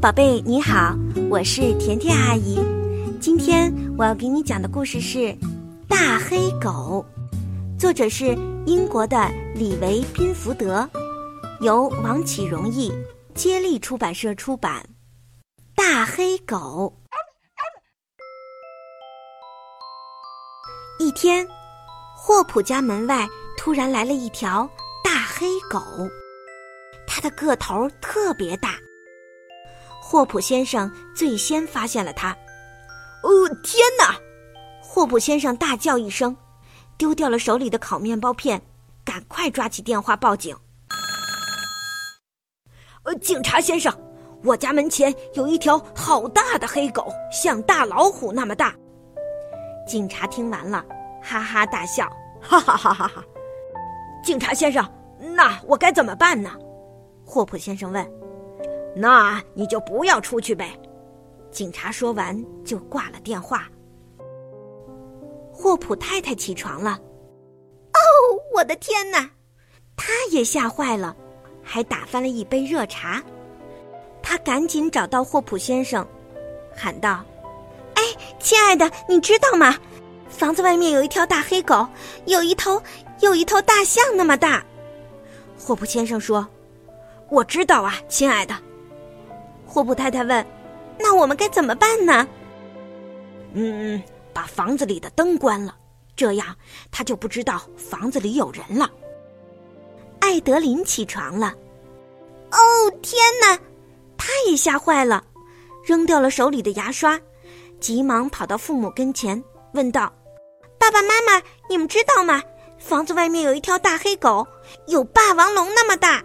宝贝，你好，我是甜甜阿姨。今天我要给你讲的故事是《大黑狗》，作者是英国的李维宾福德，由王启荣译，接力出版社出版。大黑狗。一天，霍普家门外突然来了一条大黑狗，它的个头特别大。霍普先生最先发现了它。哦，天哪！霍普先生大叫一声，丢掉了手里的烤面包片，赶快抓起电话报警。呃，警察先生，我家门前有一条好大的黑狗，像大老虎那么大。警察听完了，哈哈大笑，哈哈哈哈哈！警察先生，那我该怎么办呢？霍普先生问。那你就不要出去呗。警察说完就挂了电话。霍普太太起床了，哦，我的天哪！她也吓坏了，还打翻了一杯热茶。她赶紧找到霍普先生，喊道：“哎，亲爱的，你知道吗？房子外面有一条大黑狗，有一头有一头大象那么大。”霍普先生说：“我知道啊，亲爱的。”霍普太太问：“那我们该怎么办呢？”“嗯，把房子里的灯关了，这样他就不知道房子里有人了。”艾德琳起床了。“哦，天哪！”他也吓坏了，扔掉了手里的牙刷，急忙跑到父母跟前，问道：“爸爸妈妈，你们知道吗？房子外面有一条大黑狗，有霸王龙那么大。”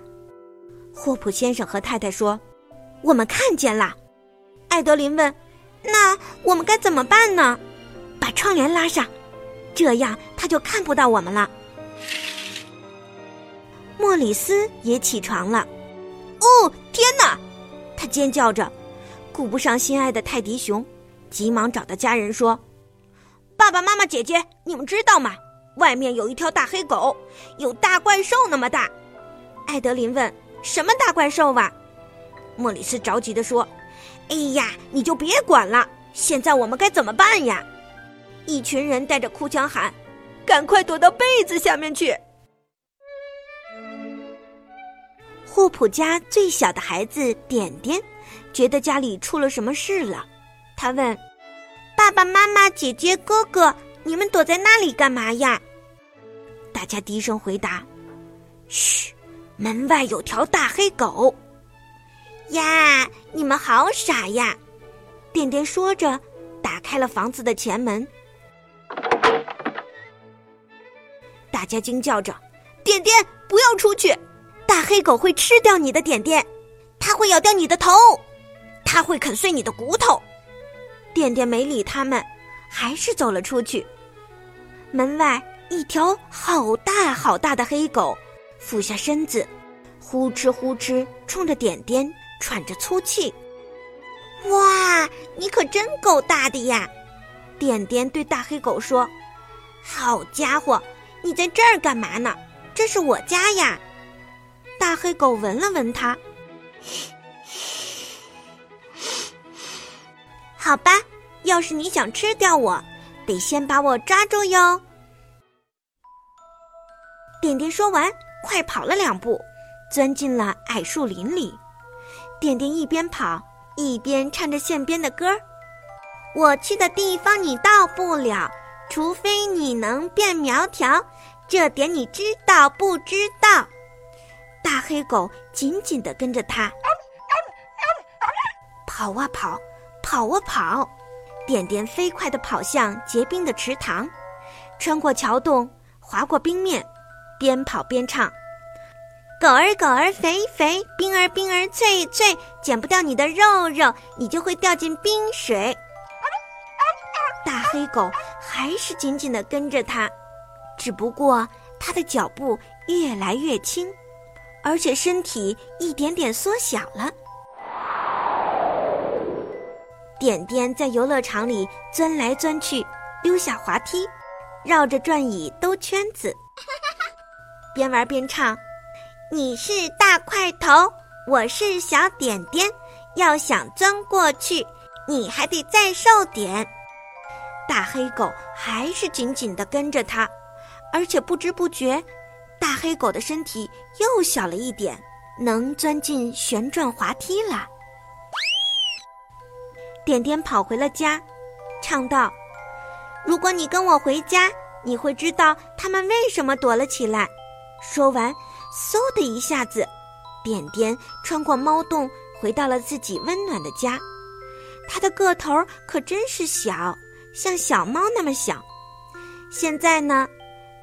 霍普先生和太太说。我们看见了，艾德琳问：“那我们该怎么办呢？”把窗帘拉上，这样他就看不到我们了。莫里斯也起床了。哦，天哪！他尖叫着，顾不上心爱的泰迪熊，急忙找到家人说：“爸爸妈妈、姐姐，你们知道吗？外面有一条大黑狗，有大怪兽那么大。”艾德琳问：“什么大怪兽啊？”莫里斯着急地说：“哎呀，你就别管了！现在我们该怎么办呀？”一群人带着哭腔喊：“赶快躲到被子下面去！”霍普家最小的孩子点点觉得家里出了什么事了，他问：“爸爸妈妈、姐姐、哥哥，你们躲在那里干嘛呀？”大家低声回答：“嘘，门外有条大黑狗。”呀，你们好傻呀！点点说着，打开了房子的前门。大家惊叫着：“点点，不要出去！大黑狗会吃掉你的点点，它会咬掉你的头，它会啃碎你的骨头。”点点没理他们，还是走了出去。门外，一条好大好大的黑狗俯下身子，呼哧呼哧冲着点点。喘着粗气，哇，你可真够大的呀！点点对大黑狗说：“好家伙，你在这儿干嘛呢？这是我家呀！”大黑狗闻了闻它，好吧，要是你想吃掉我，得先把我抓住哟。点点说完，快跑了两步，钻进了矮树林里。点点一边跑一边唱着线编的歌儿：“我去的地方你到不了，除非你能变苗条，这点你知道不知道？”大黑狗紧紧地跟着他，跑啊跑，跑啊跑，点点飞快地跑向结冰的池塘，穿过桥洞，滑过冰面，边跑边唱。狗儿狗儿肥肥，冰儿冰儿脆脆，剪不掉你的肉肉，你就会掉进冰水。大黑狗还是紧紧地跟着它，只不过它的脚步越来越轻，而且身体一点点缩小了。点点在游乐场里钻来钻去，溜下滑梯，绕着转椅兜圈子，边玩边唱。你是大块头，我是小点点，要想钻过去，你还得再瘦点。大黑狗还是紧紧地跟着他，而且不知不觉，大黑狗的身体又小了一点，能钻进旋转滑梯了。点点跑回了家，唱道：“如果你跟我回家，你会知道他们为什么躲了起来。”说完，嗖的一下子，点点穿过猫洞，回到了自己温暖的家。它的个头可真是小，像小猫那么小。现在呢，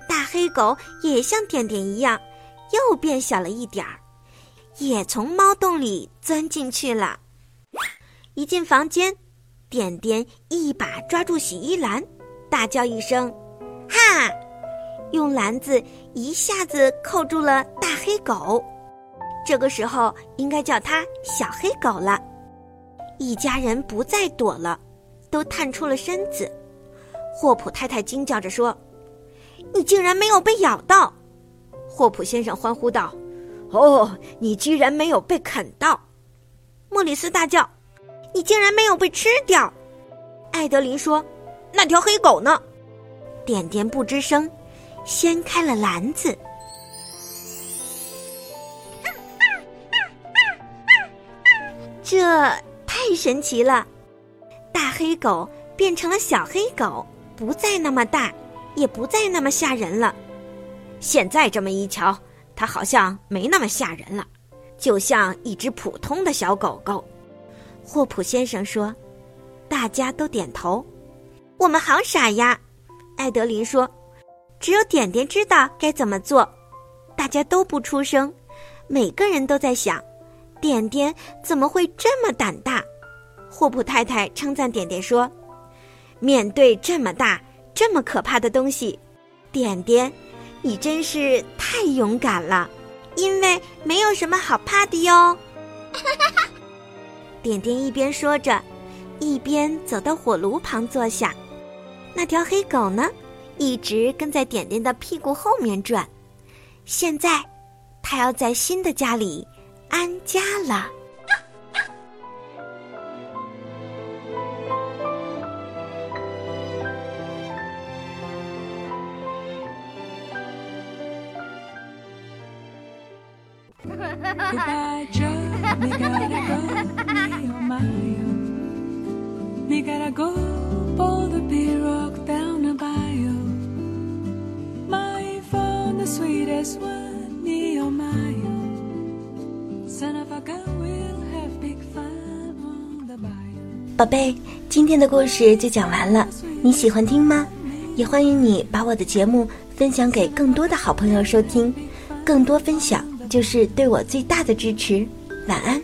大黑狗也像点点一样，又变小了一点儿，也从猫洞里钻进去了。一进房间，点点一把抓住洗衣篮，大叫一声：“哈！”用篮子一下子扣住了大黑狗。这个时候应该叫它小黑狗了。一家人不再躲了，都探出了身子。霍普太太惊叫着说：“你竟然没有被咬到！”霍普先生欢呼道：“哦，你居然没有被啃到！”莫里斯大叫。你竟然没有被吃掉，艾德琳说：“那条黑狗呢？”点点不吱声，掀开了篮子。这太神奇了！大黑狗变成了小黑狗，不再那么大，也不再那么吓人了。现在这么一瞧，它好像没那么吓人了，就像一只普通的小狗狗。霍普先生说：“大家都点头。”我们好傻呀，艾德琳说：“只有点点知道该怎么做。”大家都不出声，每个人都在想：点点怎么会这么胆大？霍普太太称赞点点说：“面对这么大、这么可怕的东西，点点，你真是太勇敢了，因为没有什么好怕的哟。”点点一边说着，一边走到火炉旁坐下。那条黑狗呢，一直跟在点点的屁股后面转。现在，它要在新的家里安家了。宝贝，今天的故事就讲完了，你喜欢听吗？也欢迎你把我的节目分享给更多的好朋友收听，更多分享就是对我最大的支持。晚安。